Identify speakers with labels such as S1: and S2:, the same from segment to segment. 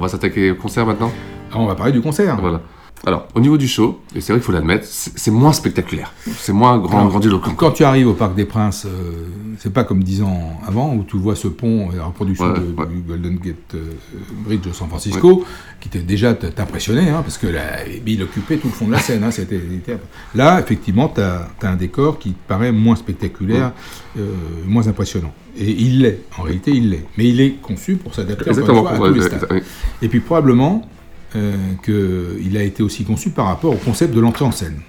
S1: on va s'attaquer au concert maintenant?
S2: Ah, On va parler du concert.
S1: Voilà. Alors, au niveau du show, et c'est vrai qu'il faut l'admettre, c'est moins spectaculaire, c'est moins grand, grandiloquent.
S2: Quand tu arrives au Parc des Princes, euh, c'est pas comme dix ans avant, où tu vois ce pont et la reproduction
S1: Ouais,
S2: de-
S1: ouais.
S2: du Golden Gate euh, Bridge de San Francisco, qui était déjà t'impressionnait, hein, parce que il occupait tout le fond de la scène. hein, c'était, Là, effectivement, tu as, un décor qui te paraît moins spectaculaire, euh, moins impressionnant. Et il l'est, en réalité, il l'est. Mais il est conçu pour s'adapter à
S1: ouais,
S2: tous les stades. Et puis probablement euh, qu'il a été aussi conçu par rapport au concept de l'entrée en scène.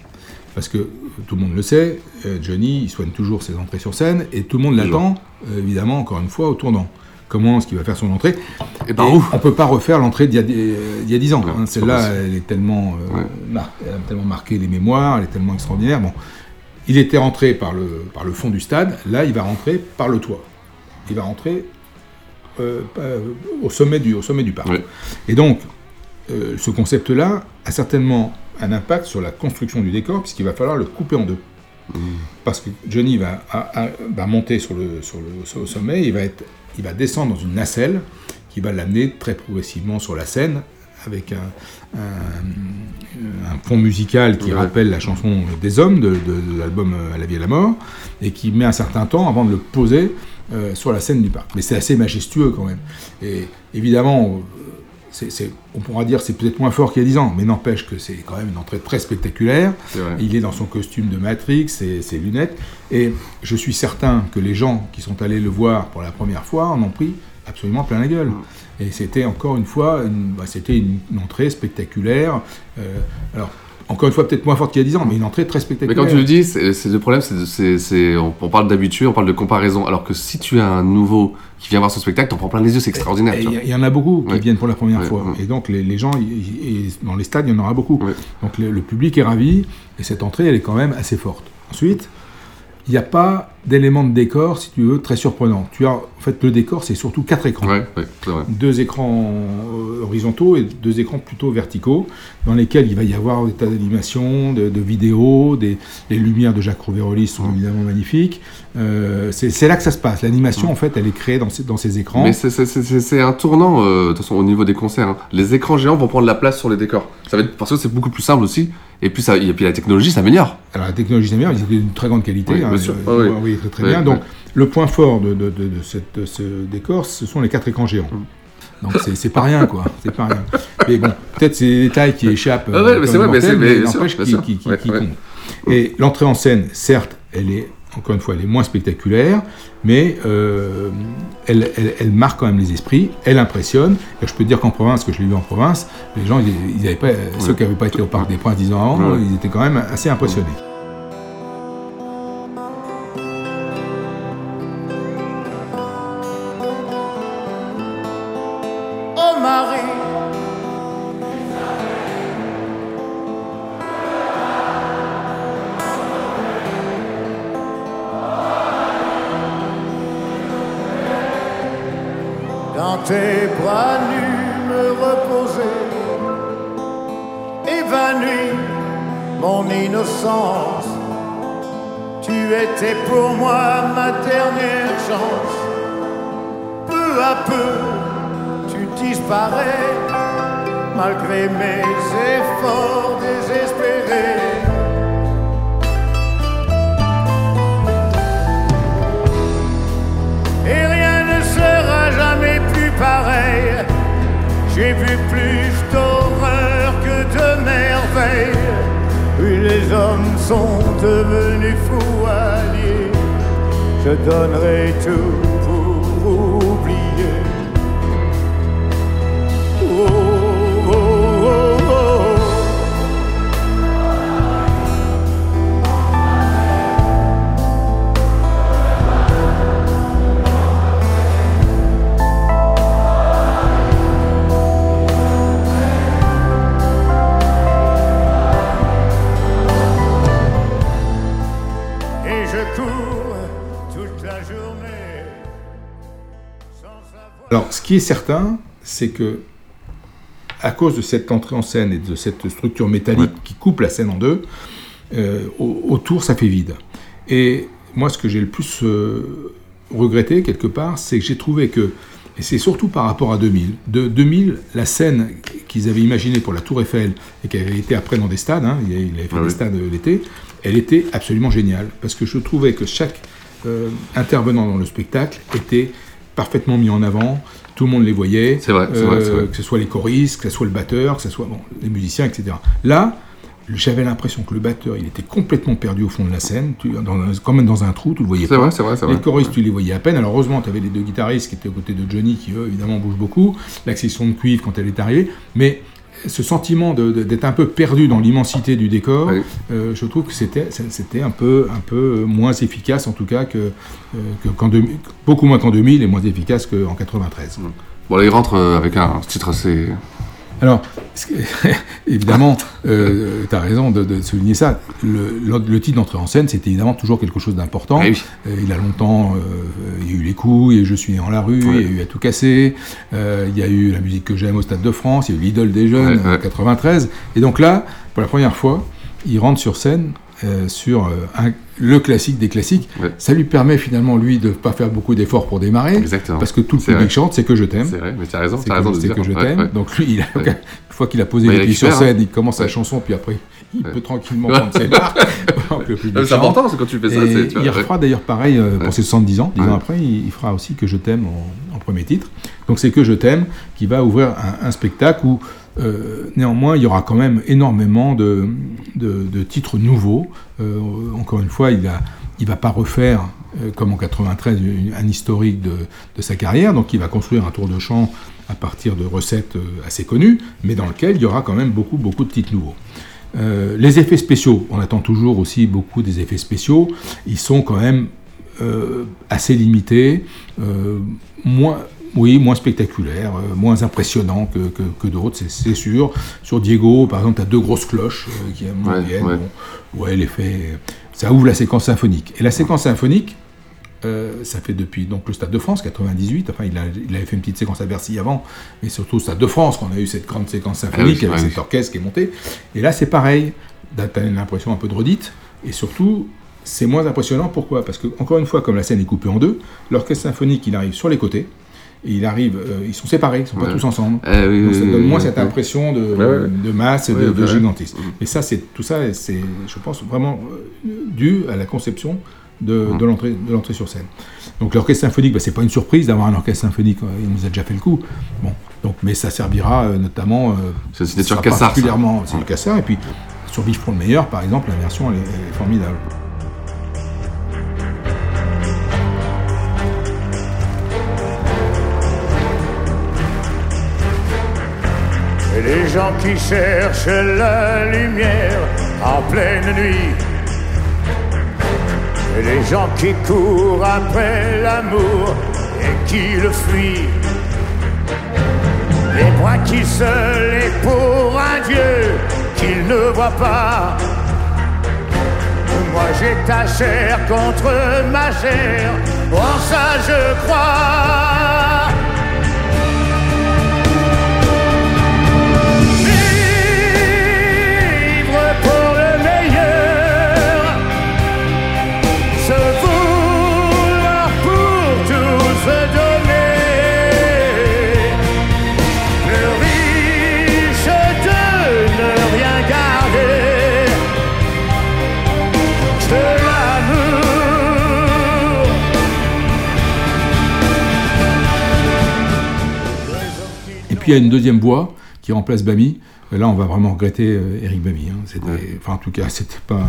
S2: Parce que euh, tout le monde le sait, euh, Johnny, il soigne toujours ses entrées sur scène, et tout le monde l'attend, euh, évidemment, encore une fois, au tournant. Comment est-ce qu'il va faire son entrée
S1: Et par
S2: Et
S1: où
S2: On peut pas refaire l'entrée d'il y a, euh, d'il y a 10 ans. Hein. Celle-là, elle est tellement, euh,
S1: Ouais.
S2: mar- elle a tellement marqué les mémoires, elle est tellement extraordinaire. Bon, il était rentré par le, par le fond du stade, là, il va rentrer par le toit. Il va rentrer euh, euh, au, sommet du, au sommet du parc.
S1: Ouais.
S2: Et donc, euh, ce concept-là a certainement un impact sur la construction du décor, puisqu'il va falloir le couper en deux. Parce que Johnny va, a- a- va monter sur le, sur le, sur le sommet, il va, être, il va descendre dans une nacelle qui va l'amener très progressivement sur la scène, avec un, un- un fond musical qui
S1: Ouais.
S2: rappelle la chanson des hommes de, de- de l'album euh, À la vie et à la mort, et qui met un certain temps avant de le poser euh, sur la scène du parc. Mais c'est assez majestueux quand même. Et évidemment, on pourra dire c'est peut-être moins fort qu'il y a 10 ans, mais n'empêche que c'est quand même une entrée très spectaculaire. Il est dans son costume de Matrix et ses lunettes. Et je suis certain que les gens qui sont allés le voir pour la première fois en ont pris absolument plein la gueule.
S1: Mm.
S2: Et c'était encore une fois, une, bah, c'était une, une entrée spectaculaire. Euh, alors, encore une fois, peut-être moins forte qu'il y a 10 ans, mais une entrée très
S1: Mais
S2: spectaculaire.
S1: quand tu le dis, c'est le problème, c'est, c'est, c'est- on, on parle d'habitude, on parle de comparaison. Alors que si tu as un nouveau qui vient voir ce spectacle, t'en prends plein les yeux, c'est extraordinaire.
S2: Il y, en a beaucoup qui
S1: Ouais.
S2: viennent pour la première
S1: Ouais,
S2: fois.
S1: ouais.
S2: Et donc, les, les gens, dans les stades, il y en aura beaucoup. Donc, le, le public est ravi. Et cette entrée, elle est quand même assez forte. Ensuite, il n'y a pas d'élément de décor, si tu veux, très surprenant. Tu as, en fait, le décor, c'est surtout quatre écrans.
S1: Ouais, ouais, c'est vrai.
S2: Deux écrans euh, horizontaux et deux écrans plutôt verticaux, dans lesquels il va y avoir des tas d'animations, de, de vidéos, des, les lumières de Jacques Rouveroli sont évidemment magnifiques. Euh, c'est là que ça se passe. L'animation, en fait, elle est créée dans ces, dans ces écrans.
S1: Mais c'est, un tournant, euh, de toute façon, au niveau des concerts. hein. Les écrans géants vont prendre la place sur les décors. Ça va être, parce que c'est beaucoup plus simple aussi. Et puis, ça, et puis la technologie s'améliore.
S2: Alors la technologie c'est ils étaient d'une très grande qualité.
S1: Oui,
S2: hein,
S1: bien sûr.
S2: euh,
S1: Ah oui.
S2: oui, très, très bien. Donc le point fort de, de- de- de cette- de ce décor, ce sont les quatre écrans géants.
S1: Mm.
S2: Donc c'est- c'est pas rien quoi, c'est pas rien. Mais bon, peut-être c'est des détails qui échappent.
S1: Ah ouais,
S2: euh,
S1: mais c'est vrai, mais c'est- sûr,
S2: qui,
S1: sûr.
S2: qui- qui-
S1: Ouais,
S2: qui
S1: ouais.
S2: Et l'entrée en scène, certes, elle est encore une fois, elle est moins spectaculaire, mais euh, elle, elle- elle marque quand même les esprits, elle impressionne. Et je peux te dire qu'en province, que je l'ai vu en province, les gens, ils, ils avaient pas, ceux qui n'avaient pas été au Parc des Princes 10 ans avant, ils étaient quand même assez impressionnés.
S3: plus d'horreur que de merveille. Puis les hommes sont devenus fous alliés. Je donnerai
S2: tout ce qui est certain, c'est que à cause de cette entrée en scène et de cette structure métallique qui coupe la scène en deux, euh, au- autour, ça fait vide. Et moi, ce que j'ai le plus euh, regretté, quelque part, c'est que j'ai trouvé que, et c'est surtout par rapport à 2000, de 2000, la scène qu'ils avaient imaginée pour la Tour Eiffel, et qui avait été après dans des stades, hein, il avait fait
S1: Ah
S2: des stades euh, l'été, elle était absolument géniale, parce que je trouvais que chaque euh, intervenant dans le spectacle était parfaitement mis en avant, tout le monde les voyait,
S1: C'est vrai, c'est vrai,
S2: que ce soit les choristes, que ce soit le batteur, que ce soit bon, les musiciens, etc. Là, j'avais l'impression que le batteur, il était complètement perdu au fond de la scène, tu, dans, quand même dans un trou, tu le voyais
S1: C'est
S2: pas.
S1: vrai, c'est vrai, c'est
S2: les
S1: vrai.
S2: choristes, tu les voyais à peine. Alors heureusement, tu avais les deux guitaristes qui étaient aux côtés de Johnny, qui eux, évidemment, bougent beaucoup. L'accession de cuivre quand elle est arrivée. Mais ce sentiment d'être un peu perdu dans l'immensité du décor,
S1: Oui.
S2: euh, je trouve que c'était un peu, un peu moins efficace, en tout cas, que, euh, que qu'en 2000 beaucoup moins qu'en 2000 et moins efficace qu'en 93.
S1: Bon, là, il rentre euh, avec un titre assez.
S2: Alors, évidemment, euh, tu as raison de, de souligner ça. Le, le- le titre d'entrée en scène, c'était évidemment toujours quelque chose d'important.
S1: Ah oui.
S2: Euh, il a longtemps, euh, il y a eu les coups, et je suis né en la rue, il y a eu à tout casser, euh, il y a eu la musique que j'aime au Stade de France, il y a eu l'idole des jeunes en 93. Et donc là, pour la première fois, il rentre sur scène euh, sur euh, un- le classique des classiques.
S1: Ouais.
S2: Ça lui permet finalement, lui, de ne pas faire beaucoup d'efforts pour démarrer.
S1: Exactement.
S2: Parce que tout le public
S1: vrai.
S2: chante, c'est que je t'aime.
S1: C'est vrai, mais tu as raison,
S2: C'est
S1: tu as raison de
S2: c'est que je
S1: Ouais,
S2: t'aime.
S1: ouais.
S2: Donc lui, il a,
S1: Ouais.
S2: une fois qu'il a posé
S1: Bah,
S2: les pieds sur scène, il commence
S1: Ouais.
S2: chanson, puis après, il peut tranquillement prendre ses public
S1: Euh, C'est important, c'est quand tu fais ça.
S2: Et
S1: c'est- tu vois,
S2: il refera d'ailleurs pareil euh, pour ses 70 ans. Dix ans après, il, il fera aussi Que je t'aime en, en premier titre. Donc c'est Que je t'aime qui va ouvrir un, un spectacle où euh, néanmoins il y aura quand même énormément de, titres nouveaux. Euh, encore une fois, il il va pas refaire euh, comme en 93 une- un historique de, sa carrière. Donc il va construire un tour de chant à partir de recettes assez connues, mais dans lequel il y aura quand même beaucoup de titres nouveaux. Les effets spéciaux, on attend toujours aussi beaucoup des effets spéciaux. Ils sont quand même assez limités, oui, moins spectaculaires, euh, moins impressionnants que, que- que d'autres, c'est- c'est sûr. Sur Diego, par exemple, tu as deux grosses cloches euh, qui viennent.
S1: ouais.
S2: Bon, ouais, l'effet, ça ouvre la séquence symphonique. Et la séquence symphonique, euh, ça fait depuis donc le Stade de France, 98. Enfin, il, a- il avait fait une petite séquence à Bercy avant, mais surtout au Stade de France qu'on a eu cette grande séquence symphonique
S1: Ah oui,
S2: avec
S1: ah oui.
S2: cet orchestre qui est monté. Et là, c'est pareil. T'as t'as l'impression un peu de redite, et surtout, c'est moins impressionnant. Pourquoi? Parce que encore une fois, comme la scène est coupée en deux, l'orchestre symphonique, il arrive sur les côtés. Et il arrive, euh, ils sont séparés, ils sont pas
S1: Ouais.
S2: tous ensemble.
S1: Oui,
S2: Donc ça donne moins cette impression de,
S1: Ouais, ouais.
S2: de masse et de,
S1: Ouais,
S2: de
S1: ouais.
S2: gigantisme.
S1: Mhm.
S2: Et ça, c'est tout ça, c'est, je pense, vraiment euh, dû à la conception de,
S1: Mhm.
S2: de l'entrée, de l'entrée sur scène. Donc l'orchestre symphonique, bah, c'est pas une surprise d'avoir un orchestre symphonique, euh, il nous a déjà fait le coup. Bon, donc, mais ça servira euh, notamment. euh,
S1: C'est Cassard, ça.
S2: Particulièrement, c'est du Cassard. Et puis sur Vive pour le meilleur, par exemple, la version elle est, elle est formidable.
S3: Les gens qui cherchent la lumière en pleine nuit. Et les gens qui courent après l'amour et qui le fuient. Et moi qui seul est pour un Dieu qu'il ne voit pas. Moi j'ai ta chair contre ma chair, en ça je crois.
S2: Puis il y a une deuxième voix qui remplace Bami, là, on va vraiment regretter euh, Eric Bamy. hein. Enfin, en tout cas, c'était pas,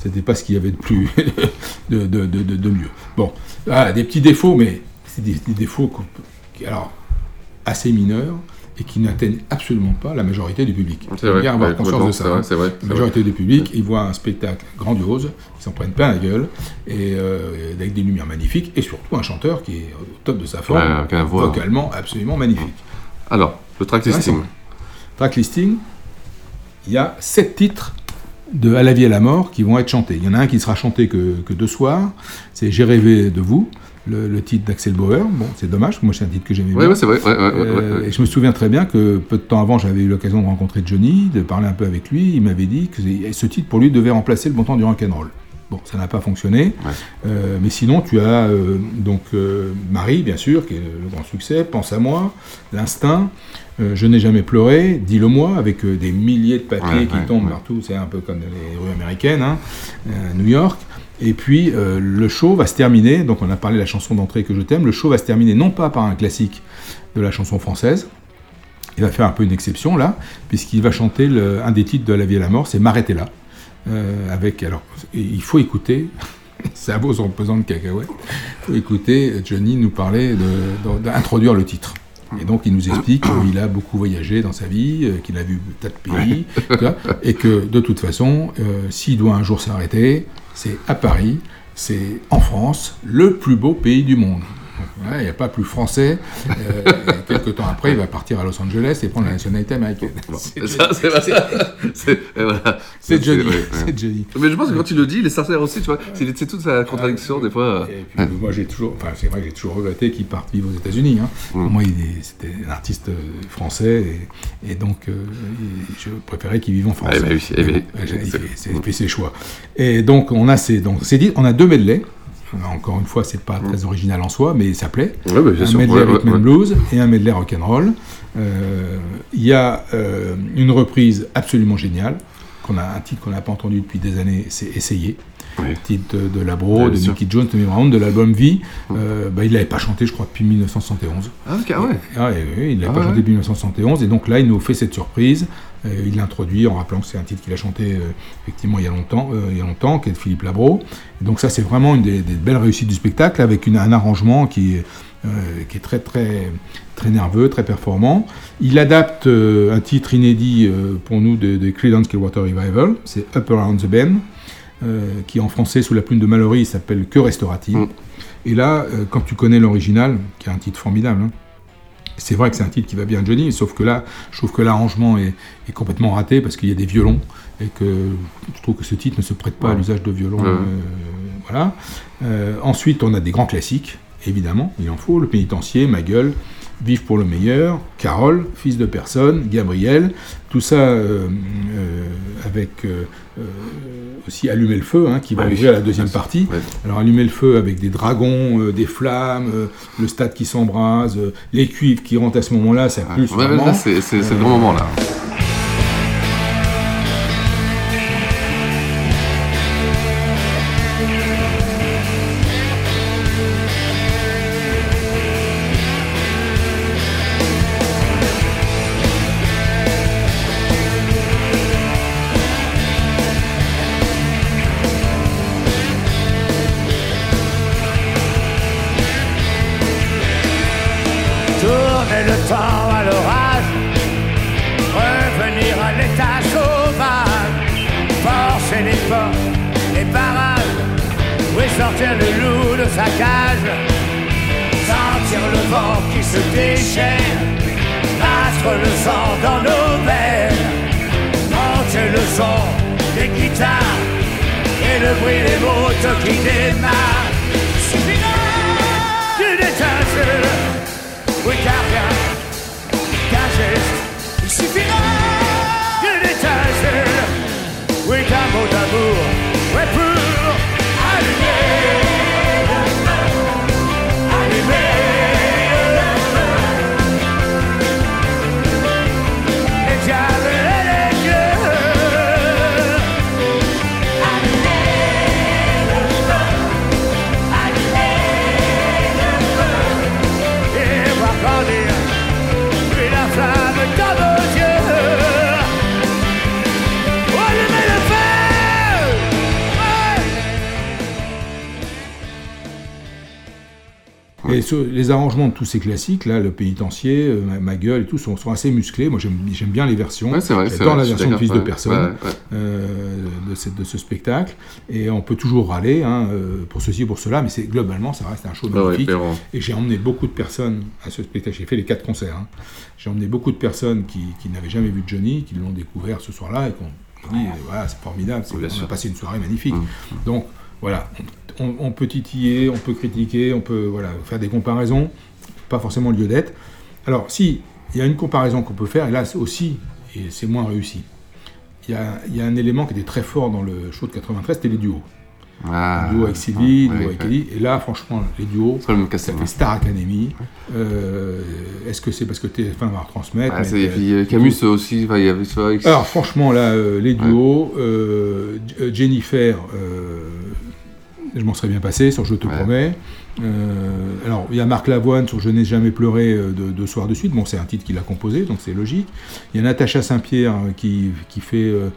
S2: c'était pas ce qu'il y avait de plus, de, de, de, de- mieux. Bon, ah, des petits défauts, mais c'est des, des défauts peut- alors, assez mineurs et qui n'atteignent absolument pas la majorité du public.
S1: C'est
S2: Il faut
S1: vrai,
S2: bien avoir
S1: ouais,
S2: conscience de ça. hein.
S1: vrai,
S2: La
S1: vrai.
S2: majorité du public, ils voient un spectacle grandiose, ils s'en prennent plein la gueule, et euh, avec des lumières magnifiques, et surtout un chanteur qui est au top de sa forme,
S1: Ouais,
S2: vocalement absolument magnifique.
S1: Alors, le track listing.
S2: Track listing, il y a sept titres de À la vie et à la mort qui vont être chantés. Il y en a un qui sera chanté que, que deux soirs, c'est J'ai rêvé de vous, le, le titre d'Axel Bauer. Bon, c'est dommage, parce que moi c'est un titre que j'aimais
S1: Ouais,
S2: bien.
S1: ouais, c'est vrai, ouais, ouais, ouais,
S2: Euh. Et je me souviens très bien que peu de temps avant, j'avais eu l'occasion de rencontrer Johnny, de parler un peu avec lui. Il m'avait dit que ce titre pour lui devait remplacer le bon temps du rock'n'roll. Bon, ça n'a pas fonctionné. Euh, mais sinon, tu as euh, donc euh, Marie, bien sûr, qui est le, le grand succès, Pense à moi, L'Instinct, Je n'ai jamais pleuré, Dis-le-moi, avec des milliers de papiers
S1: Ouais,
S2: qui
S1: ouais,
S2: tombent partout, c'est un peu comme les rues américaines, hein, New York. Et puis, le show va se terminer, donc on a parlé de la chanson d'entrée que je t'aime, le show va se terminer non pas par un classique de la chanson française, il va faire un peu une exception là, puisqu'il va chanter le- un des titres de La vie et la mort, c'est M'arrêtez là. Euh, avec, alors, il faut écouter, ça vaut son pesant de cacahuètes, il faut écouter Johnny nous de- d'introduire le titre. Et donc il nous explique qu'il a beaucoup voyagé dans sa vie, euh, qu'il a vu tas de pays, et que de toute façon, euh, s'il doit un jour s'arrêter, c'est à Paris, c'est en France, le plus beau pays du monde. Ouais, Il n'y a pas plus français. Euh, quelques temps après, il va partir à Los Angeles et prendre la nationalité américaine. C'est
S1: Ça, c'est voilà.
S2: C'est Johnny.
S1: ouais,
S2: Johnny.
S1: Mais je pense que quand tu le dis, il est sincère aussi, tu vois. C'est toute sa contradiction, des fois.
S2: Et puis, moi, j'ai toujours, enfin, c'est vrai que j'ai toujours regretté qu'il parte vivre aux États-Unis. hein. Pour moi, il c'était un artiste euh, français et, et donc euh, il- je préférais qu'il vive en France.
S1: Ouais, bah oui, eh
S2: bon, il
S1: c'est-
S2: fait, il fait ses choix. Et donc, on a ces, donc, dit, on a deux medley. Encore une fois, c'est pas très original en soi, mais ça plaît.
S1: Ouais, bah,
S2: un
S1: sûr,
S2: medley
S1: ouais,
S2: Man
S1: ouais.
S2: Blues et un medley rock'n'roll. Euh, Il y a euh, une reprise absolument géniale, qu'on a un titre qu'on n'a pas entendu depuis des années, c'est Essayer. Titre de, de Labro, de. Mickey Jones, Tommy Brown, de l'album Vie. Euh, bah, il l'avait pas chanté, je crois, depuis 1971.
S1: Ah, ok, ah ouais.
S2: Ah, et oui, il l'avait
S1: Ah
S2: pas
S1: ouais.
S2: chanté depuis 1971, et donc là, il nous fait cette surprise. Euh, il l'introduit en rappelant que c'est un titre qu'il a chanté euh, effectivement il y a longtemps, euh, il y a longtemps, qui est de Philippe Labro. Et donc ça, c'est vraiment une des, des belles réussites du spectacle, avec une- un arrangement qui est, euh, qui est très très très nerveux, très performant. Il adapte euh, un titre inédit euh, pour nous de, de Creedence Clearwater Revival, c'est Up Around the Bend, qui en français sous la plume de Mallory s'appelle Que restera-t-il Et là, quand tu connais l'original, qui est un titre formidable, hein, c'est vrai que c'est un titre qui va bien Johnny, sauf que là, je trouve que l'arrangement est, est complètement raté parce qu'il y a des violons et que je trouve que ce titre ne se prête pas à l'usage de violon.
S1: Ouais.
S2: euh, voilà. Euh, ensuite, on a des grands classiques, évidemment, il en faut. Le pénitencier, Ma gueule, Vive pour le meilleur, Carole, Fils de personne, Gabriel, tout ça euh, avec aussi Allumer le feu, hein, qui va
S1: Ah oui.
S2: ouvrir la deuxième partie. Alors Allumer le feu avec des dragons, euh, des flammes, euh, le stade qui s'embrase, euh, les cuivres qui rentrent à ce moment-là, ça pulse
S1: Ouais, là, c'est le grand moment, là.
S3: Les
S2: arrangements de tous ces classiques, là, le pénitencier, euh, ma, ma gueule et tout, sont, sont assez musclés. Moi, j'aime bien les versions.
S1: Ouais, c'est vrai,
S2: J'adore la version de Fils de personne
S1: ouais, ouais.
S2: euh, de, cette- de ce spectacle. Et on peut toujours râler hein, euh, pour ceci, pour cela, mais c'est globalement, ça reste un show
S1: Ah
S2: magnifique. et j'ai emmené beaucoup de personnes à ce spectacle. J'ai fait les quatre concerts. hein. J'ai emmené beaucoup de personnes qui, qui n'avaient jamais vu Johnny, qui l'ont découvert ce soir-là et qui ont dit voilà, c'est formidable, c'est- on a passé une soirée magnifique. Donc voilà, on, peut titiller, on peut critiquer, on peut voilà, faire des comparaisons, pas forcément lieu d'être. Alors si, il y a une comparaison qu'on peut faire, et là aussi, et c'est moins réussi. Il y, a, il y a un élément qui était très fort dans le show de 93, c'était les duos.
S1: Ah,
S2: le duo avec Sylvie, le duo avec
S1: ouais.
S2: Ellie. Et là, franchement, les duos, ça fait Star Academy. Euh, Est-ce que c'est parce que TF1 va retransmettre
S1: Ah,
S2: mais, euh,
S1: Camus aussi, il y avait tu vois,
S2: alors franchement là, euh, les duos, euh, Jennifer, je m'en serais bien passé sur Je te promets. Euh, alors il y a Marc Lavoine sur Je n'ai jamais pleuré euh, de soirs de suite. Bon c'est un titre qu'il a composé donc c'est logique. Il y a Natacha Saint-Pierre euh, qui, qui fait euh,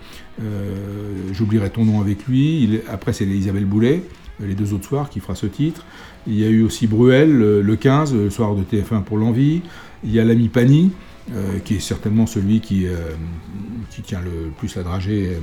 S2: J'oublierai ton nom avec lui. Il- après c'est Isabelle Boulet les deux autres soirs qui fera ce titre. Il y a eu aussi Bruel le, le 15, le soir de TF1 pour l'envie. Il y a l'ami Pani, euh, qui est certainement celui qui, qui tient le plus la dragée,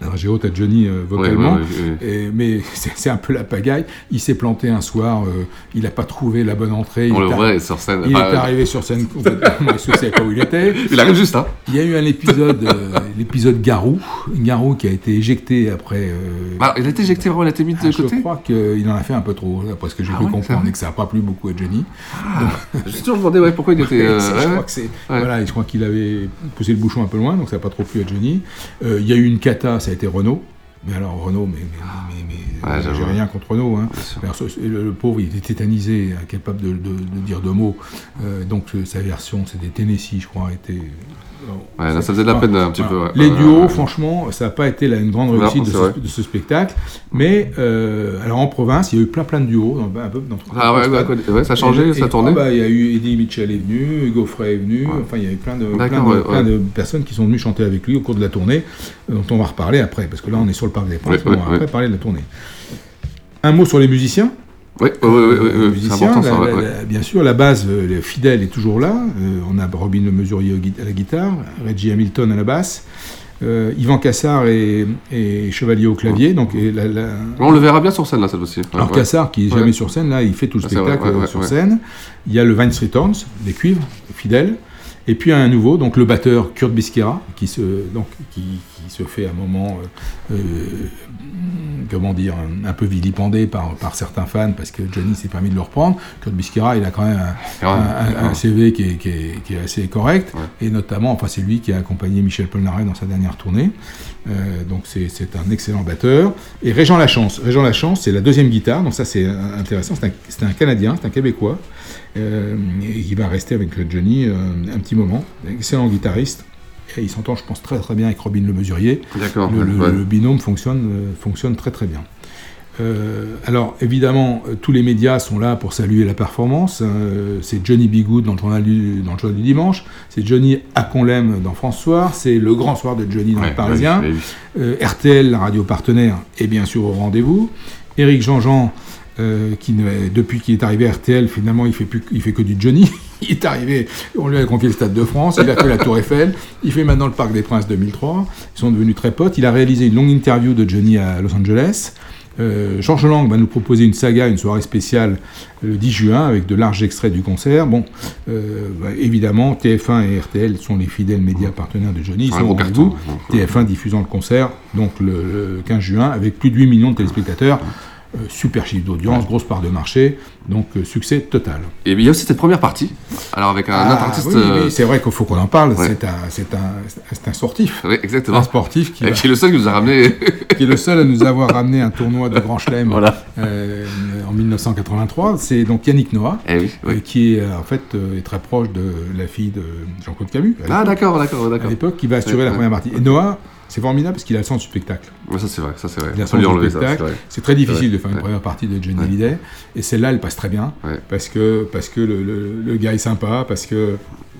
S2: dragée haute à Johnny euh, vocalement.
S1: Ouais, ouais, ouais,
S2: Et- mais c'est un peu la pagaille. Il s'est planté un soir, euh, il n'a pas trouvé la bonne entrée.
S1: On
S2: il
S1: le voit sur scène.
S2: Il est arrivé sur scène complètement dissocié à où il était.
S1: Il arrive juste, hein.
S2: Il y a eu un épisode, euh, l'épisode Garou, Garou qui a été éjecté après. euh,
S1: Ah, il a été éjecté vraiment, il a été mis de
S2: ah, je
S1: côté
S2: crois qu'il en a fait un peu trop, d'après ce que j'ai
S1: Ah
S2: pu comprendre, et que ça n'a pas plu beaucoup à Johnny. Donc-
S1: J'ai toujours demandé ouais, pourquoi il était.
S2: je crois que voilà, je crois qu'il avait poussé le bouchon un peu loin, donc ça n'a pas trop plu à Johnny. Il y a eu une cata, ça a été Renault. Mais alors Renault, mais, mais, mais, mais-
S1: Ouais,
S2: j'ai rien contre Renault. Hein. Alors, le, le pauvre, il était tétanisé, incapable de, de- de dire deux mots. Euh, donc euh, sa version, c'était Tennessee, je crois, était.
S1: Ouais, là, ça faisait de la peine un petit peu, ouais.
S2: Les duos,
S1: ouais.
S2: franchement, ça n'a pas été la- une grande réussite de ce,
S1: vrai.
S2: de ce spectacle. Mais euh, alors en province, il y a eu plein plein de duos, dans, un peu dans
S1: Ah
S2: le
S1: ouais, ça a changé,
S2: Et-
S1: ça
S2: ah bah, Il y a eu Eddie Mitchell est venu, Hugo Frey est venu, enfin il y a eu plein de, plein, de, plein personnes qui sont venues chanter avec lui au cours de la tournée, euh, dont on va reparler après, parce que là on est sur le Parc des Princes, on va après parler de la tournée. Un mot sur les musiciens? Les
S1: ouais,
S2: musiciens,
S1: c'est important, ça,
S2: la-
S1: ouais,
S2: la-
S1: ouais.
S2: la- bien sûr, la base, euh, le fidèle est toujours là. Euh, on a Robin Le Mesurier à la guitare, Reggie Hamilton à la basse, euh, Yvan Cassard et, et Chevalier au clavier. Donc, et la- la-
S1: On le verra bien sur scène là cette fois-ci. Ouais,
S2: alors. Cassard, qui est
S1: Ouais.
S2: jamais sur scène, là, il fait tout le
S1: Ah,
S2: spectacle euh, sur scène. Il y a le Vines Returns, des cuivres, fidèles. Et puis un nouveau, donc le batteur Kurt Bisquera, qui se, donc, qui, qui se fait à un moment, euh, euh, comment dire, un, un peu vilipendé par, par certains fans, parce que Johnny s'est permis de le reprendre. Kurt Bisquera, il a quand même un,
S1: ouais.
S2: CV qui est, qui est- qui est assez correct, et notamment, enfin c'est lui qui a accompagné Michel Polnareff dans sa dernière tournée. Euh, donc c'est un excellent batteur. Et Régent Lachance, Régent Lachance, c'est la deuxième guitare, donc ça c'est intéressant. C'est un, Canadien, c'est un Québécois, euh, et il va rester avec Johnny un petit moment. Excellent guitariste. Et il s'entend, je pense, très très bien avec Robin Le Mesurier.
S1: D'accord,
S2: Le,
S1: ouais,
S2: binôme fonctionne, euh, fonctionne très très bien. Euh, alors évidemment, euh, tous les médias sont là pour saluer la performance. Euh, c'est Johnny Bigoud dans le journal du, dans le journal du dimanche. C'est Johnny à qu'on l'aime dans France Soir. C'est le grand soir de Johnny dans
S1: Ouais,
S2: le Parisien.
S1: ouais,
S2: Euh, RTL, la radio partenaire, est bien sûr au rendez-vous. Éric Jean-Jean, qui depuis qu'il est arrivé à RTL, finalement, il fait plus, il fait que du Johnny. Il est arrivé, on lui a confié le Stade de France, il a fait la Tour Eiffel, il fait maintenant le Parc des Princes 2003. Ils sont devenus très potes. Il a réalisé une longue interview de Johnny à Los Angeles. Euh, Georges Lang va nous proposer une saga, une soirée spéciale le 10 juin avec de larges extraits du concert. Bon, euh, bah, évidemment, TF1 et RTL sont les fidèles médias partenaires de Johnny. Ils sont au rendez-vous. TF1 diffusant le concert donc le, le 15 juin avec plus de 8 millions de téléspectateurs. Euh, super chiffre d'audience, grosse part de marché, donc euh, succès total.
S1: Et il y a aussi cette première partie. Alors avec un
S2: Ah,
S1: artiste.
S2: oui, oui,
S1: euh,
S2: c'est vrai qu'il faut qu'on en parle.
S1: Ouais.
S2: C'est un, un, un sportif.
S1: Oui, exactement.
S2: Un sportif qui, va-
S1: qui est le seul qui nous a ramené.
S2: qui est le seul à nous avoir ramené un tournoi de Grand Chelem
S1: Voilà.
S2: euh, en 1983. C'est donc Yannick Noah,
S1: Eh oui,
S2: euh, qui est euh, en fait euh, est très proche de la fille de Jean-Claude Camus.
S1: Ah
S2: l'époque.
S1: d'accord, d'accord,
S2: À
S1: d'accord.
S2: l'époque, qui va assurer la première partie. Et Noah, c'est formidable parce qu'il a le sens du spectacle.
S1: Ouais, ça c'est vrai, ça c'est vrai.
S2: Il a
S1: peut lui
S2: du spectacle.
S1: c'est
S2: très difficile de faire une première partie de Johnny. Hallyday. Et celle-là, elle passe très bien.
S1: Ouais.
S2: Parce que, parce que le, le- le gars est sympa, parce que.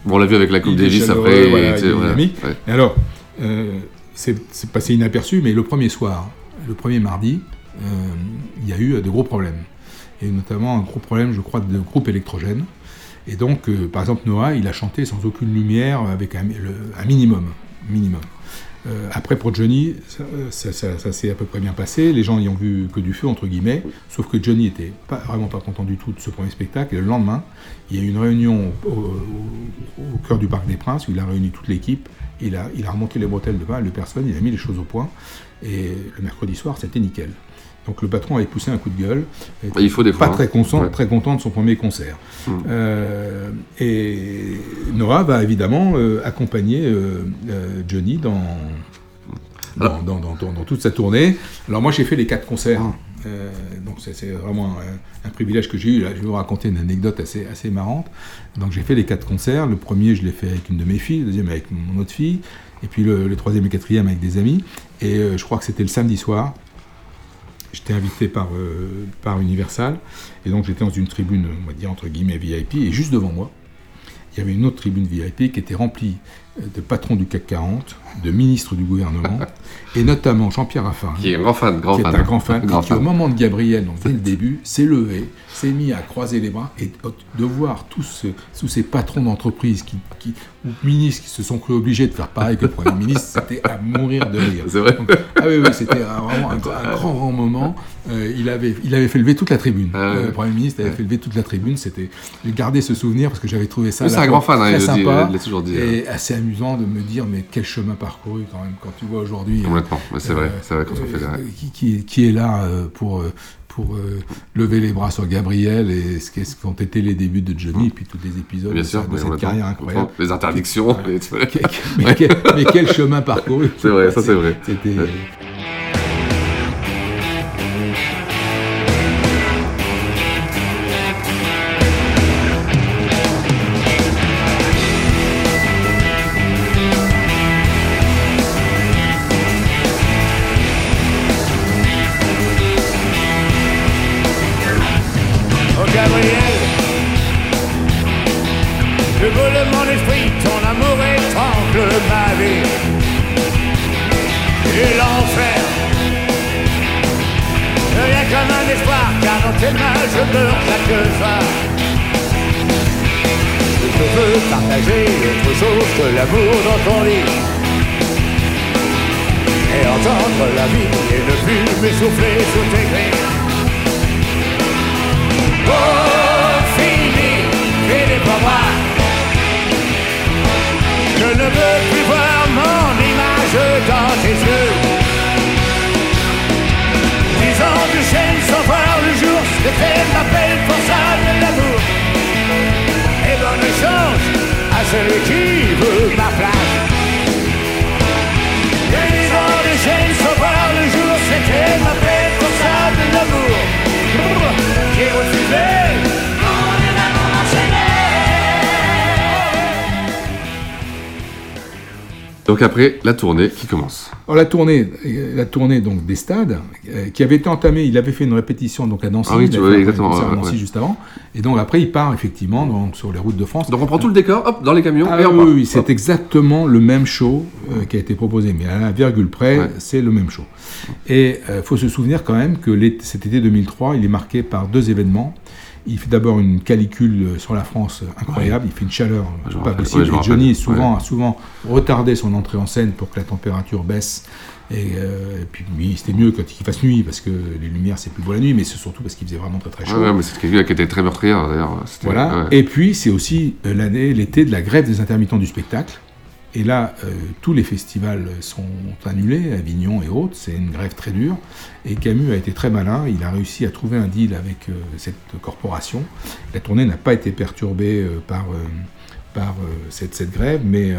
S1: Bon, on l'a vu avec la Coupe Davis après.
S2: voilà.
S1: Ouais.
S2: Et alors, euh, c'est passé inaperçu, mais le premier soir, le premier mardi, euh, il y a eu de gros problèmes. et notamment un gros problème, je crois, de groupe électrogène. Et donc, euh, par exemple, Noah, il a chanté sans aucune lumière, avec un, le- un minimum. minimum. Euh, après, pour Johnny, ça, ça- s'est à peu près bien passé. Les gens y ont vu que du feu, entre guillemets. Sauf que Johnny était pas, vraiment pas content du tout de ce premier spectacle. Le lendemain, il y a eu une réunion au, cœur du Parc des Princes où il a réuni toute l'équipe. Il a, remonté les bretelles de pas le personne, il a mis les choses au point. Et le mercredi soir, c'était nickel. Donc le patron avait poussé un coup de gueule. était
S1: Il faut des
S2: pas
S1: fois, hein.
S2: très content,
S1: Ouais.
S2: très content de son premier concert.
S1: Mm.
S2: Euh, et Noah va évidemment euh, accompagner euh, Johnny dans, dans, dans- dans- dans- dans toute sa tournée. Alors moi j'ai fait les quatre concerts. Euh, donc c'est c'est vraiment un, un privilège que j'ai eu. Là, je vais vous raconter une anecdote assez, assez marrante. Donc j'ai fait les quatre concerts. Le premier je l'ai fait avec une de mes filles, le deuxième avec mon autre fille, et puis le, le troisième et quatrième avec des amis. Et euh, je crois que c'était le samedi soir. J'étais invité par, euh, par Universal, et donc j'étais dans une tribune, on va dire entre guillemets VIP, et juste devant moi, il y avait une autre tribune VIP qui était remplie de patrons du CAC 40, de ministres du gouvernement, et notamment Jean-Pierre Raffarin,
S1: Qui est un grand fan, grand
S2: qui
S1: fan.
S2: est un grand fan,
S1: Grand
S2: et qui au moment de Gabriel, donc dès le début, s'est levé, s'est mis à croiser les bras, et de voir tous, ce- tous ces patrons d'entreprise qui, qui- ou ministres qui se sont cru obligés de faire pareil que le Premier ministre, c'était à mourir de rire.
S1: C'est vrai.
S2: Donc, ah oui, oui, c'était vraiment un, un grand, grand moment. Euh, il, avait, il avait fait lever toute la tribune.
S1: Ah.
S2: Euh, le Premier ministre avait fait lever toute la tribune. C'était, j'ai gardé ce souvenir parce que j'avais trouvé ça
S1: c'est un grand fan, hein,
S2: très
S1: il
S2: sympa
S1: il l'a toujours dit,
S2: et assez amusant de me dire mais quel chemin parcouru quand même quand tu vois aujourd'hui. euh,
S1: Complètement, mais c'est vrai, c'est vrai quand on fait
S2: euh,
S1: des-
S2: qui, qui, qui est là euh, pour euh, pour euh, lever les bras sur Gabriel et ce qu'est- ce qu'ont été les débuts de Johnny et puis tous les épisodes
S1: Bien
S2: de,
S1: sûr,
S2: de cette carrière incroyable.
S1: Les interdictions.
S2: mais, quel, mais quel chemin parcouru
S1: C'est vrai, ça c'est vrai.
S2: C'était
S3: l'amour dans ton lit. Et entendre la vie et ne plus m'essouffler sous tes griffes. Oh, fini, fini pour moi. Je ne veux plus voir mon image dans tes yeux. Dix ans de chaîne sans voir le jour, c'était ma peine à celui qui.
S1: Donc après, la tournée qui commence.
S2: Alors la tournée, euh, la tournée donc des stades, euh, qui avait été entamée, il avait fait une répétition donc à Nancy,
S1: Ah oui, tu vois, exactement,
S2: concert à
S1: ouais,
S2: Nancy
S1: ouais.
S2: juste avant, et donc après il part effectivement donc, sur les routes de France.
S1: Donc on prend tout le décor, hop, dans les camions,
S2: Ah
S1: et on
S2: oui, c'est exactement le même show euh, qui a été proposé, mais à la virgule près,
S1: Ouais.
S2: c'est le même show. Et il faut se souvenir quand même que cet été 2003, il est marqué par deux événements. Il fait d'abord une calicule sur la France incroyable, il fait une chaleur pas
S1: rappelle,
S2: possible.
S1: ouais,
S2: et Johnny souvent,
S1: ouais.
S2: a souvent retardé son entrée en scène pour que la température baisse. Et, euh, et puis c'était mieux quand il fasse nuit, parce que les lumières, c'est plus beau la nuit, mais c'est surtout parce qu'il faisait vraiment très très chaud.
S1: Ouais, mais c'est quelqu'un qui était très meurtrière d'ailleurs.
S2: Voilà. Et puis, c'est aussi euh, l'année, l'été de la grève des intermittents du spectacle. Et là, euh, tous les festivals sont annulés, Avignon et autres. C'est une grève très dure. Et Camus a été très malin. Il a réussi à trouver un deal avec euh, cette corporation. La tournée n'a pas été perturbée euh, par, par cette, cette grève, mais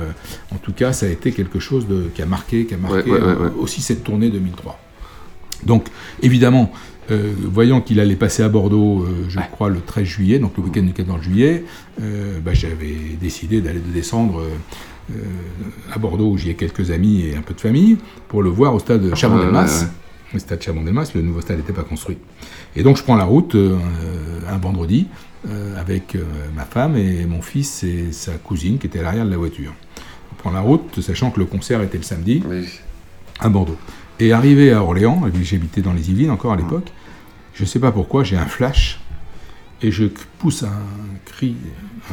S2: en tout cas, ça a été quelque chose de, qui a marqué, qui a marqué
S1: Ouais, ouais, ouais, ouais.
S2: aussi cette tournée 2003. Donc, évidemment, euh, voyant qu'il allait passer à Bordeaux, euh, je crois, le 13 juillet, donc le week-end du 14 juillet, euh, bah, j'avais décidé d'aller de descendre euh, à Bordeaux, où j'y ai quelques amis et un peu de famille, pour le voir au stade
S1: ouais, ouais.
S2: Le stade Chabandelmas, le nouveau stade n'était pas construit. Et donc, je prends la route euh, un vendredi euh, avec ma femme et mon fils et sa cousine qui était à l'arrière de la voiture. On prend la route, sachant que le concert était le samedi
S1: Oui.
S2: à Bordeaux. Et arrivé à Orléans, et puis j'habitais dans les Yvelines encore à l'époque, je ne sais pas pourquoi, j'ai un flash. Et je pousse un cri,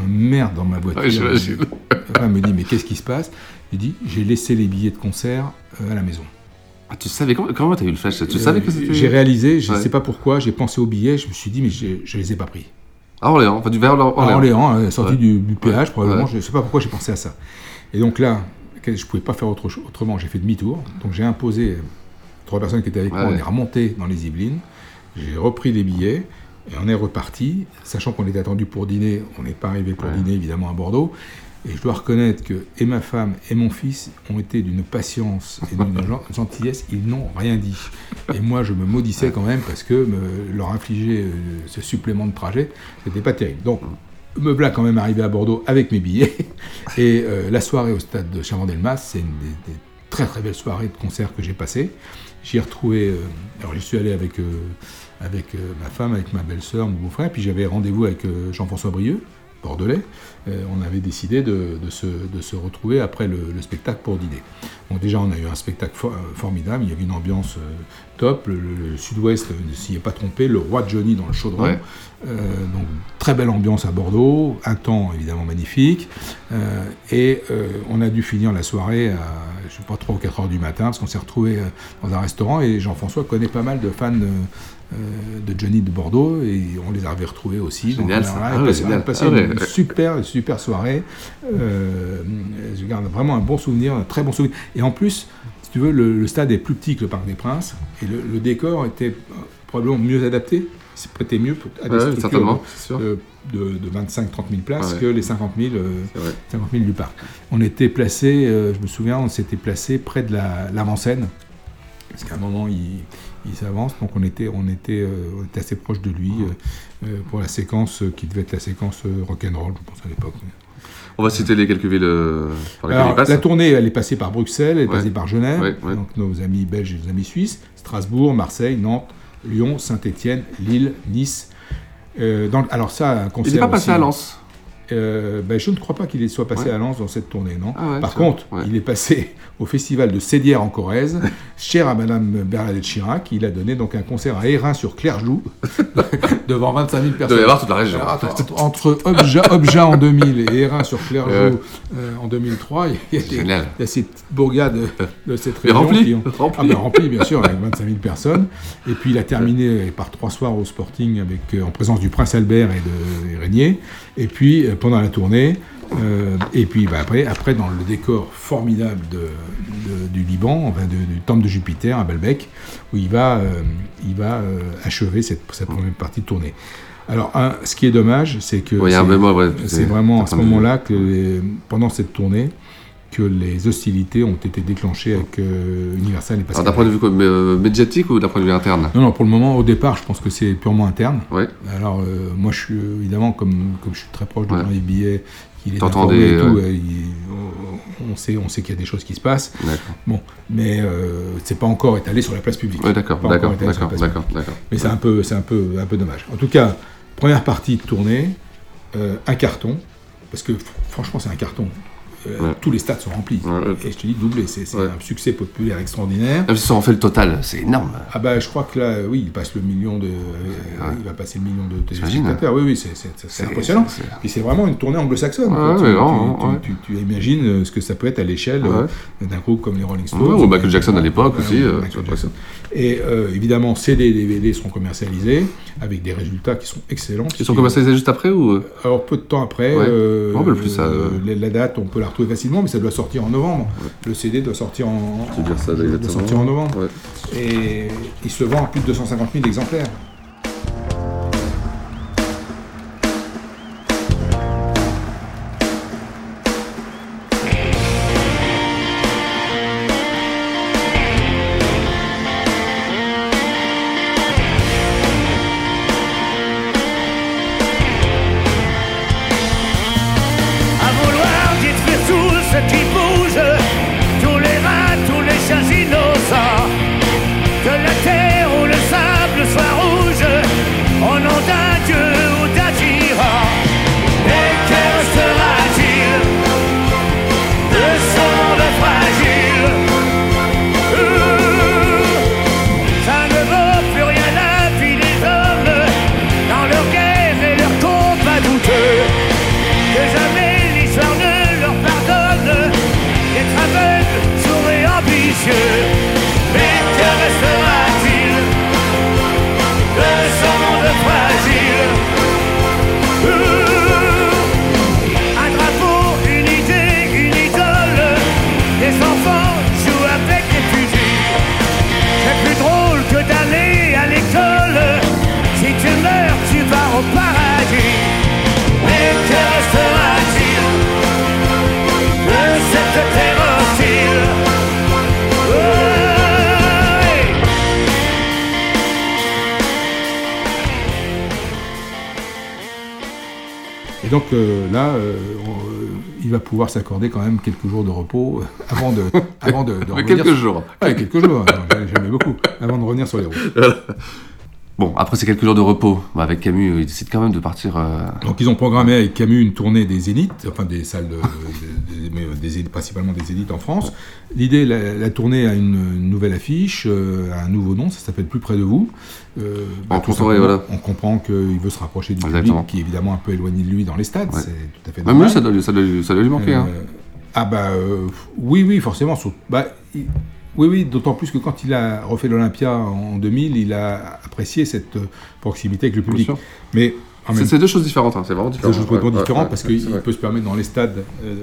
S2: un merde dans ma voiture.
S1: Ouais,
S2: femme me dit Mais qu'est-ce qui se passe? Il dit J'ai laissé les billets de concert euh, à la maison.
S1: Ah, tu savais comment comment t'as eu le flash Tu
S2: Euh,
S1: savais que c'était.
S2: J'ai réalisé, je ne
S1: Ouais.
S2: sais pas pourquoi, j'ai pensé aux billets, je me suis dit Mais je ne les ai pas pris.
S1: Ah, Orléans, enfin du vers Orléans.
S2: À Orléans, euh, sorti
S1: Ouais.
S2: du, du péage, probablement. Je ne sais pas pourquoi j'ai pensé à ça. Et donc là, je ne pouvais pas faire autre autrement. J'ai fait demi-tour. Donc j'ai imposé euh, trois personnes qui étaient avec moi. On est remonté dans les Yvelines. J'ai repris les billets et on est reparti. Sachant qu'on était attendu pour dîner. On n'est pas arrivé pour
S1: Ouais.
S2: dîner, évidemment, à Bordeaux. Et je dois reconnaître que et ma femme et mon fils ont été d'une patience et d'une gen- gentillesse, ils n'ont rien dit. Et moi, je me maudissais quand même parce que me- leur infliger euh, ce supplément de trajet, c'était pas terrible. Donc, me voilà quand même arrivé à Bordeaux avec mes billets. Et euh, la soirée au stade de Chavandelmas, c'est une des, des très très belles soirées de concert que j'ai passées. J'y ai retrouvé, euh, alors j'y suis allé avec, avec euh, ma femme, avec ma belle-sœur, mon beau-frère, puis j'avais rendez-vous avec euh, Jean-François Brieux, bordelais. Euh, on avait décidé de, de se, de se retrouver après le, le spectacle pour dîner. Donc déjà, on a eu un spectacle for- formidable, il y avait une ambiance top, le, sud-ouest ne s'y est pas trompé, le roi Johnny dans le chaudron.
S1: Ouais.
S2: Donc très belle ambiance à Bordeaux, un temps évidemment magnifique, et on a dû finir la soirée à je sais pas 3 ou 4 heures du matin parce qu'on s'est retrouvé dans un restaurant et Jean-François connaît pas mal de fans de Johnny de Bordeaux et on les avait retrouvés aussi. Donc,
S1: Génial,
S2: on a-
S1: ça.
S2: on a
S1: Ah
S2: passé- on a
S1: génial.
S2: passé
S1: Ah ouais.
S2: une super super soirée. Euh, je garde vraiment un bon souvenir, un très bon souvenir. Et en plus, si tu veux, le, le stade est plus petit que le Parc des Princes et le, le décor était euh, probablement mieux adapté. C'est prêté mieux pour, à des
S1: Ouais,
S2: structures
S1: certainement, c'est sûr.
S2: de, de, 25-30 000 places
S1: Ouais.
S2: que les 50 000, euh,
S1: C'est vrai.
S2: 50 000 du parc. On était placé, euh, je me souviens, on s'était placé près de la- l'avant-scène. parce qu'à un moment, il, il s'avance, donc on était, on, était, euh, on était assez proche de lui euh, euh, pour la séquence qui devait être la séquence rock'n'roll, je pense à l'époque.
S1: On va citer les quelques villes par lesquelles
S2: Alors,
S1: il passe.
S2: la tournée, elle est passée par Bruxelles, elle est
S1: Ouais.
S2: passée par Genève,
S1: Ouais, ouais.
S2: donc nos amis belges et nos amis suisses, Strasbourg, Marseille, Nantes, Lyon, Saint-Étienne, Lille, Nice. Euh, dans alors ça, un concert
S1: Il n'est pas passé
S2: aussi-
S1: à Lens.
S2: Euh, ben, je ne crois pas qu'il soit passé
S1: Ouais.
S2: à Lens dans cette tournée, non.
S1: Ah ouais,
S2: Par contre,
S1: ouais.
S2: il est passé au festival de Sédière en Corrèze, cher à Madame Bernadette Chirac. Il a donné donc un concert à Hérin sur Clairjoux devant 25 000 personnes.
S1: doit y avoir toute la région.
S2: Alors, attends, entre, Obja, Obja en 2000 et Hérin sur Clairjoux
S1: Ouais.
S2: euh, en 2003, il y a, il y a ces petites bourgades de cette région
S1: rempli,
S2: qui ont
S1: rempli.
S2: Ah ben, rempli, bien sûr, avec 25 000 personnes. Et puis il a terminé par trois soirs au Sporting avec, euh, en présence du Prince Albert et de et Régnier. Et puis euh, pendant la tournée, euh, et puis bah, après, après dans le décor formidable de, de- du Liban, enfin, de- du temple de Jupiter à Baalbek, où il va, euh, il va euh, achever cette, cette première partie de tournée. Alors, un, ce qui est dommage, c'est que
S1: Ouais, il y a un
S2: c'est-
S1: ouais,
S2: vraiment à ce moment-là que pendant cette tournée que les hostilités ont été déclenchées avec euh, Universal et Pascal.
S1: d'un point de vue quoi, euh, médiatique ou d'un point de vue interne?
S2: Non, non, pour le moment, au départ, je pense que c'est purement interne.
S1: Ouais.
S2: Alors, euh, moi, je suis évidemment, comme, comme je suis très proche de
S1: Ouais.
S2: Jean-Yves Billet, qu'il est informé et tout,
S1: ouais.
S2: il- on, sait, on sait qu'il y a des choses qui se passent.
S1: D'accord.
S2: Bon, mais euh, c'est pas encore étalé sur la place publique.
S1: Ouais, d'accord, d'accord, d'accord, d'accord.
S2: Mais c'est un peu, c'est un peu, un peu dommage. En tout cas, première partie de tournée, un carton, parce que fr- franchement, c'est un carton. Euh,
S1: Ouais.
S2: Tous les stades sont remplis.
S1: Ouais.
S2: Et je te dis doublé, c'est un succès populaire extraordinaire.
S1: Même si on fait le total, c'est énorme.
S2: Ah bah je crois que là, oui, il passe le million de, euh, il va passer le million de téléspectateurs. Oui, oui, c'est- impressionnant.
S1: c'est- c'est-
S2: vraiment une tournée anglo-saxonne. Tu, imagines euh, ce que ça peut être à l'échelle d'un groupe comme les Rolling Stones.
S1: Ou Michael Jackson à l'époque aussi.
S2: Et évidemment, CD et DVD seront commercialisés avec des résultats qui sont excellents.
S1: Ils sont commercialisés juste après ou
S2: Alors peu de temps après,
S1: Ouais.
S2: euh,
S1: plus ça, euh.
S2: la- la date, on peut la retrouver facilement, mais ça doit sortir en novembre. Le CD doit sortir en,
S1: ça
S2: doit sortir novembre.
S1: Ouais.
S2: Et il se vend à plus de 250 000 exemplaires. Donc euh, là, euh, on- il va pouvoir s'accorder quand même quelques jours de repos euh, avant de, avant de, de revenir
S1: quelques jours.
S2: Ouais, quelques jours. hein, J'aimais beaucoup. Avant de revenir sur les routes.
S1: Bon, après ces quelques jours de repos, bah, avec Camus, euh, il décide quand même de partir. euh,
S2: Donc ils ont programmé avec Camus une tournée des Zéniths, enfin des salles, de, des- des- mais, des Zéniths, principalement des Zéniths en France. L'idée, la, la tournée a une, une nouvelle affiche, euh, un nouveau nom, ça s'appelle Plus près de vous. Euh,
S1: En
S2: simplement,
S1: voilà.
S2: On comprend qu'il veut se rapprocher du
S1: Exactement.
S2: public, qui est évidemment un peu éloigné de lui dans les stades,
S1: Ouais.
S2: c'est tout à fait
S1: Même
S2: normal.
S1: lui, ça doit, lui- ça doit ça doit lui manquer. hein.
S2: Ah bah oui, oui, forcément. bah, il- oui, oui, d'autant plus que quand il a refait l'Olympia en 2000, il a apprécié cette euh, proximité avec le public. Mais
S1: C'est deux choses différentes, hein, c'est vraiment
S2: c'est
S1: différent.
S2: des choses complètement
S1: Ouais,
S2: différentes
S1: ouais,
S2: parce qu'il peut se permettre dans les stades, euh,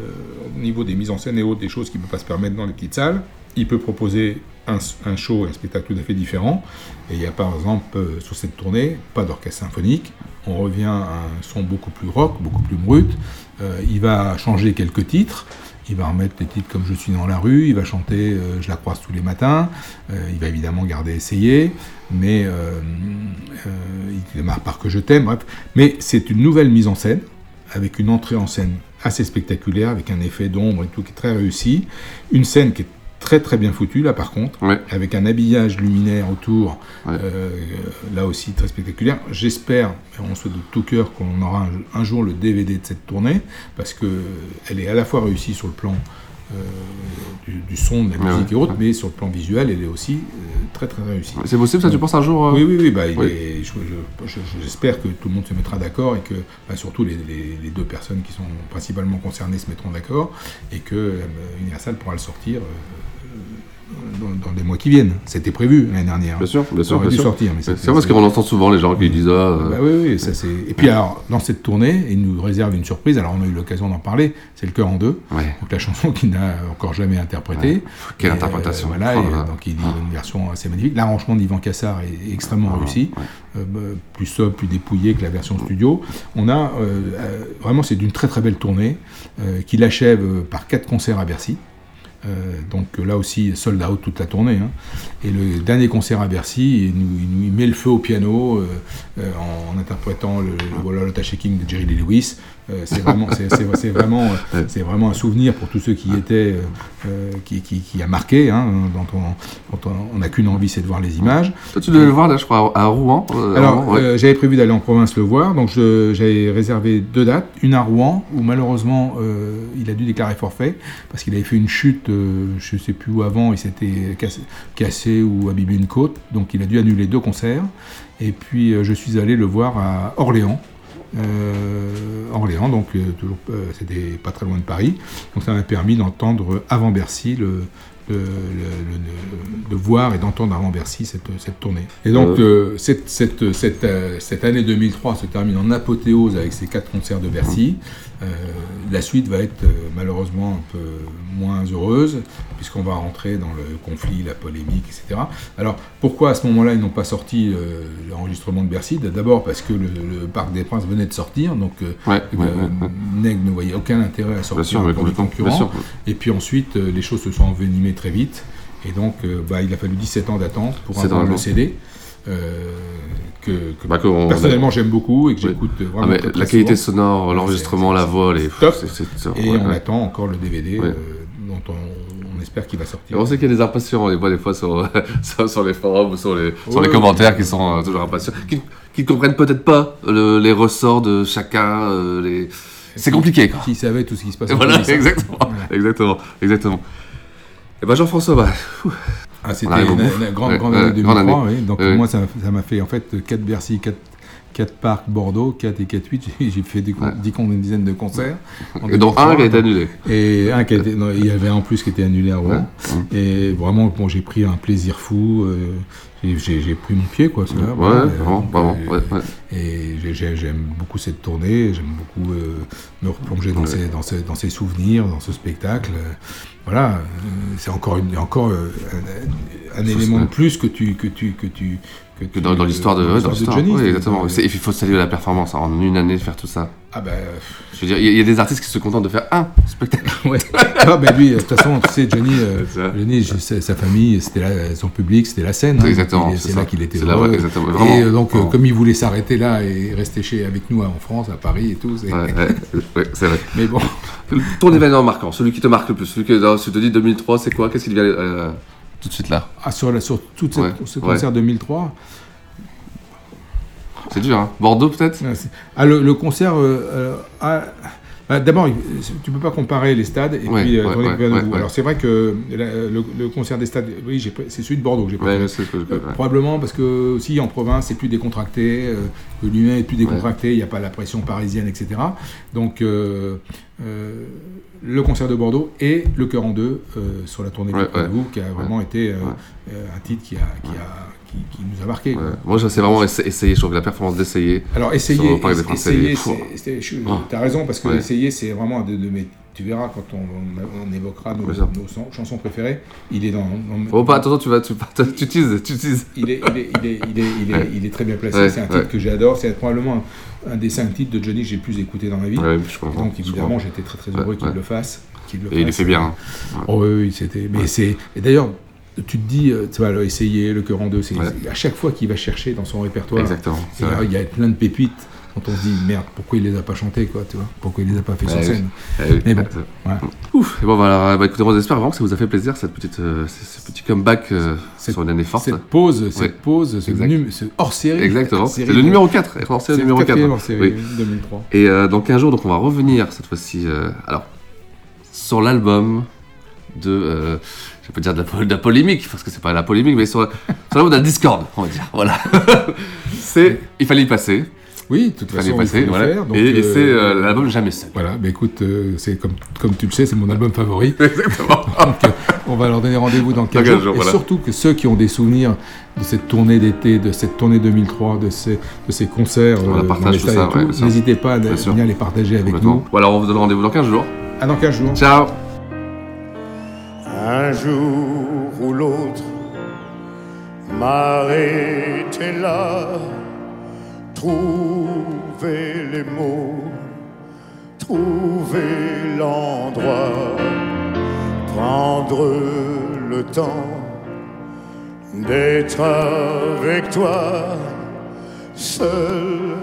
S2: au niveau des mises en scène et autres, des choses qu'il ne peut pas se permettre dans les petites salles. Il peut proposer un, un show, un spectacle tout à fait différent. Et il y a par exemple euh, sur cette tournée, pas d'orchestre symphonique. On revient à un son beaucoup plus rock, beaucoup plus brut. Euh, il va changer quelques titres. Il va remettre des titres comme Je suis dans la rue, il va chanter euh, Je la croise tous les matins, Euh, il va évidemment garder Essayer, mais euh, il démarre par Que je t'aime, bref. Mais c'est une nouvelle mise en scène, avec une entrée en scène assez spectaculaire, avec un effet d'ombre et tout qui est très réussi. Une scène qui est très très bien foutue là par contre, avec un habillage luminaire autour, euh, là aussi très spectaculaire. J'espère, et on souhaite de tout cœur qu'on aura un, un jour le DVD de cette tournée, parce que elle est à la fois réussie sur le plan euh, du, du son, de la musique
S1: ouais,
S2: et autres, mais sur le plan visuel, elle est aussi euh, très très réussie.
S1: C'est possible, ça, tu penses, un jour, euh
S2: Oui, oui, oui. Bah,
S1: Oui.
S2: je- je- J'espère que tout le monde se mettra d'accord et que bah, surtout les, les- les deux personnes qui sont principalement concernées se mettront d'accord et que euh, Universal pourra le sortir. Euh, dans, dans les mois qui viennent. C'était prévu l'année dernière.
S1: Bien sûr, bien
S2: Ça
S1: sûr. bien
S2: dû
S1: sûr.
S2: sortir.
S1: C'est
S2: c'était-
S1: parce qu'on entend souvent les gens qui disent ah. euh,
S2: bah oui, oui, ça c'est. Et puis alors, dans cette tournée, il nous réserve une surprise. Alors, on a eu l'occasion d'en parler. C'est le cœur en deux.
S1: Ouais.
S2: Donc la chanson qu'il n'a encore jamais interprétée.
S1: Ouais. Quelle
S2: Et,
S1: interprétation.
S2: euh, voilà.
S1: Oh
S2: et,
S1: là.
S2: donc il dit une version assez magnifique. L'arrangement d'Ivan Cassar est extrêmement
S1: Ah,
S2: réussi. Euh, bah, plus sobre, plus dépouillé que la version studio. On a euh, euh, vraiment, c'est d'une très très belle tournée euh, qu'il achève euh, par quatre concerts à Bercy. Euh, donc là aussi, sold out toute la tournée. hein. Et le dernier concert à Bercy, il nous, il nous- il met le feu au piano euh, euh, en, en interprétant le, le Wallalota Shaking de Jerry Lee Lewis. C'est vraiment, c'est, c'est- c'est vraiment, c'est vraiment un souvenir pour tous ceux qui y étaient, qui, qui- qui a marqué, hein, dont on- n'a qu'une envie, c'est de voir les images.
S1: Toi, tu devais le voir, là, je crois, à Rouen.
S2: Alors,
S1: Rouen, ouais.
S2: j'avais prévu d'aller en province le voir, donc je- j'avais réservé deux dates. Une à Rouen, où malheureusement, il a dû déclarer forfait, parce qu'il avait fait une chute, euh, je ne sais plus où avant, il s'était cassé, cassé ou abîmé une côte, donc il a dû annuler deux concerts. Et puis, euh, je suis allé le voir à Orléans. Euh, Orléans, donc euh, toujours, c'était pas très loin de Paris. Donc ça m'a permis d'entendre avant Bercy le, le- le- le- de voir et d'entendre avant Bercy cette, cette tournée. Et donc euh, cette, cette, cette, euh, cette année 2003 se termine en apothéose avec ces quatre concerts de Bercy. Euh, la suite va être euh, malheureusement un peu moins heureuse, puisqu'on va rentrer dans le conflit, la polémique, etc. Alors pourquoi à ce moment-là ils n'ont pas sorti euh, l'enregistrement de Bercy? D'abord parce que le, le Parc des Princes venait de sortir, donc
S1: Ouais, ouais, ouais, ouais.
S2: Neg ne voyait aucun intérêt à sortir
S1: sûr, mais
S2: un produit
S1: complètement,
S2: concurrent.
S1: bien sûr.
S2: Et puis ensuite, les choses se sont envenimées très vite. Et donc, bah, il a fallu 17 ans d'attente pour
S1: 17 ans
S2: avoir le. CD. Euh, que, que
S1: Bah,
S2: personnellement j'aime beaucoup et que
S1: Oui.
S2: j'écoute
S1: Ah, mais
S2: très,
S1: la qualité
S2: souvent.
S1: sonore, l'enregistrement, la voix, les.
S2: top. Et
S1: ouais,
S2: on
S1: ouais.
S2: attend encore le DVD
S1: Ouais.
S2: euh, dont on, on espère qu'il va sortir.
S1: On sait qu'il y a des impatients, on les voit des fois sur, sur, les forums ou sur les, sur les
S2: ouais.
S1: commentaires qui sont euh, toujours impatients, qui ne comprennent peut-être pas le- les ressorts de chacun. euh, les... C'est compliqué, quoi.
S2: S'ils savaient tout ce qui se passe
S1: voilà, exactement,
S2: Voilà.
S1: exactement, exactement. Et ben Jean-François, bah,
S2: Ah, c'était une,
S1: bout.
S2: une grande,
S1: Ouais,
S2: grande
S1: ouais,
S2: année
S1: grande
S2: 2003,
S1: année.
S2: oui. Donc
S1: Ouais.
S2: moi, ça m'a- fait en fait 4 Bercy, 4, 4 parcs Bordeaux, 4 et 4 8. J'ai fait des con- 10 comptes, une dizaine de concerts.
S1: Et dont
S2: 2003.
S1: un qui a été annulé.
S2: Et un qui a été, non, il y avait un en plus qui était annulé à Rouen. Et vraiment, bon, j'ai pris un plaisir fou. euh, j'ai- pris mon pied, quoi. c'est là,
S1: Ouais, vraiment, vraiment,
S2: euh,
S1: ouais, ouais.
S2: Et j'ai- j'ai- j'aime beaucoup cette tournée. J'aime beaucoup euh, me replonger dans, ces, dans, ces, dans ces souvenirs, dans ce spectacle. Euh, Voilà, euh, c'est encore, une, encore euh, un élément de plus que tu que tu que tu que,
S1: Que dans, dans l'histoire de, ouais, dans
S2: Johnny.
S1: ouais, exactement.
S2: Euh,
S1: Il faut saluer la performance hein, en une année faire tout ça.
S2: Ah bah
S1: Je veux dire, il y, a- il y a des artistes qui se contentent de faire un spectacle.
S2: ouais. Ah bah lui, de toute façon, tu sais, Johnny, euh. Johnny, sa famille, c'était là, son public, c'était la scène. hein.
S1: Exactement, c'est
S2: là qu'il était
S1: C'est là, ouais, exactement, vraiment,
S2: et euh, donc, euh, comme il voulait s'arrêter là et rester chez avec nous en France, à Paris et tout. c'est-
S1: Ouais, c'est vrai.
S2: Mais bon.
S1: Ton événement marquant, celui qui te marque le plus, celui que tu te dis 2003, c'est quoi? Qu'est-ce qui te vient euh, tout de suite là
S2: Ah, sur, la, sur tout
S1: Ouais,
S2: ce
S1: ouais.
S2: concert 2003.
S1: C'est dur, hein Bordeaux peut-être?
S2: Ah, Ah, le, le concert. euh, euh, ah, bah, D'abord, tu peux pas comparer les stades et
S1: Ouais,
S2: puis euh,
S1: ouais, ouais,
S2: de. Alors c'est vrai que la- le, le concert des stades, oui, c'est celui de Bordeaux que j'ai préféré. Euh. Probablement parce que aussi en province c'est plus décontracté, euh, que l'humain est plus décontracté, il n'y a pas la pression parisienne, etc. Donc euh, euh, le concert de Bordeaux et le cœur en deux euh, sur la tournée de vous qui a vraiment été un titre qui, a, qui, a, qui, qui nous a marqué.
S1: Ouais. Moi, c'est vraiment essa- essayer, je trouve que la performance d'essayer.
S2: Alors essayer, essayer, je-
S1: Oh.
S2: t'as raison parce que
S1: Ouais.
S2: essayer c'est vraiment de, de mes- tu verras quand on, on- on évoquera nos, chansons préférées, il est dans, dans-
S1: Oh, pas, attention, tu vas, tu, tu teases, tu teases.
S2: il est, il est, il est, il est, il est,
S1: Ouais.
S2: il est très bien placé.
S1: Ouais,
S2: c'est un titre
S1: ouais.
S2: que j'adore. C'est probablement un, un des cinq titres de Johnny que j'ai plus écouté dans ma vie.
S1: Je
S2: Donc évidemment, j'étais très très heureux qu'il le fasse. qu'il le
S1: Et il le fait bien. hein.
S2: Oh oui, oui, c'était. Mais c'est. Et d'ailleurs, tu te dis, euh, tu vas essayer, le cœur en deux. C'est à chaque fois qu'il va chercher dans son répertoire.
S1: Exactement,
S2: Il y, a, plein de pépites. Dont on se dit merde, pourquoi il les a pas chantées quoi, tu vois? Pourquoi il les a pas fait sur
S1: Ouais,
S2: scène?
S1: Oui.
S2: Mais bon, voilà.
S1: Ouf. Et bon, voilà. Bah, écoutez, moi, j'espère vraiment que ça vous a fait plaisir cette petite, euh, ce, ce petit comeback euh, sur une année forte.
S2: Cette pause, cette pause, ce,
S1: Exact.
S2: num- ce hors série.
S1: Exactement. C'est le numéro 4. Et hors série
S2: C'est le
S1: numéro 4.
S2: quatrième
S1: hein.
S2: hors série
S1: Oui.
S2: 2003.
S1: Et euh, dans 15 jours, donc on va revenir cette fois-ci. alors, sur l'album de. Je pas dire de la, de la polémique, parce que c'est pas la polémique, mais sur, sur l'album de la Discord, on va dire. Voilà. c'est. Il fallait y passer.
S2: Oui, de toute
S1: Il fallait
S2: façon,
S1: passer,
S2: il faut
S1: voilà.
S2: faire, donc,
S1: et et
S2: euh,
S1: c'est euh, l'album Jamais Seul.
S2: Voilà, bah écoute, euh, c'est comme, comme tu le sais, c'est mon album favori.
S1: Exactement.
S2: Donc, on va leur donner rendez-vous dans 15
S1: Dans 15
S2: jours. et
S1: voilà.
S2: surtout que ceux qui ont des souvenirs de cette tournée d'été, de cette tournée 2003, de ces, de ces concerts
S1: la ouais,
S2: n'hésitez pas à venir les partager avec nous.
S1: Alors on vous donne rendez-vous dans 15 jours.
S2: À dans 15 jours.
S1: Ciao.
S3: Un jour ou l'autre, m'arrêter là, trouver les mots, trouver l'endroit, prendre le temps d'être avec toi, seul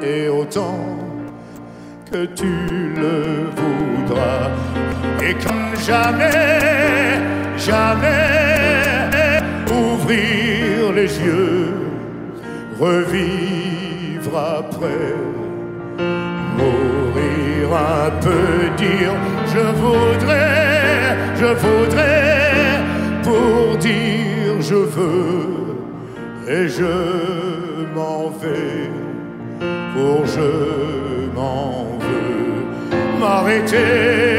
S3: et autant que tu le voudras. Et comme jamais, jamais, ouvrir les yeux, revivre après, mourir un peu, dire je voudrais, je voudrais, pour dire je veux, et je m'en vais, pour je m'en veux, m'arrêter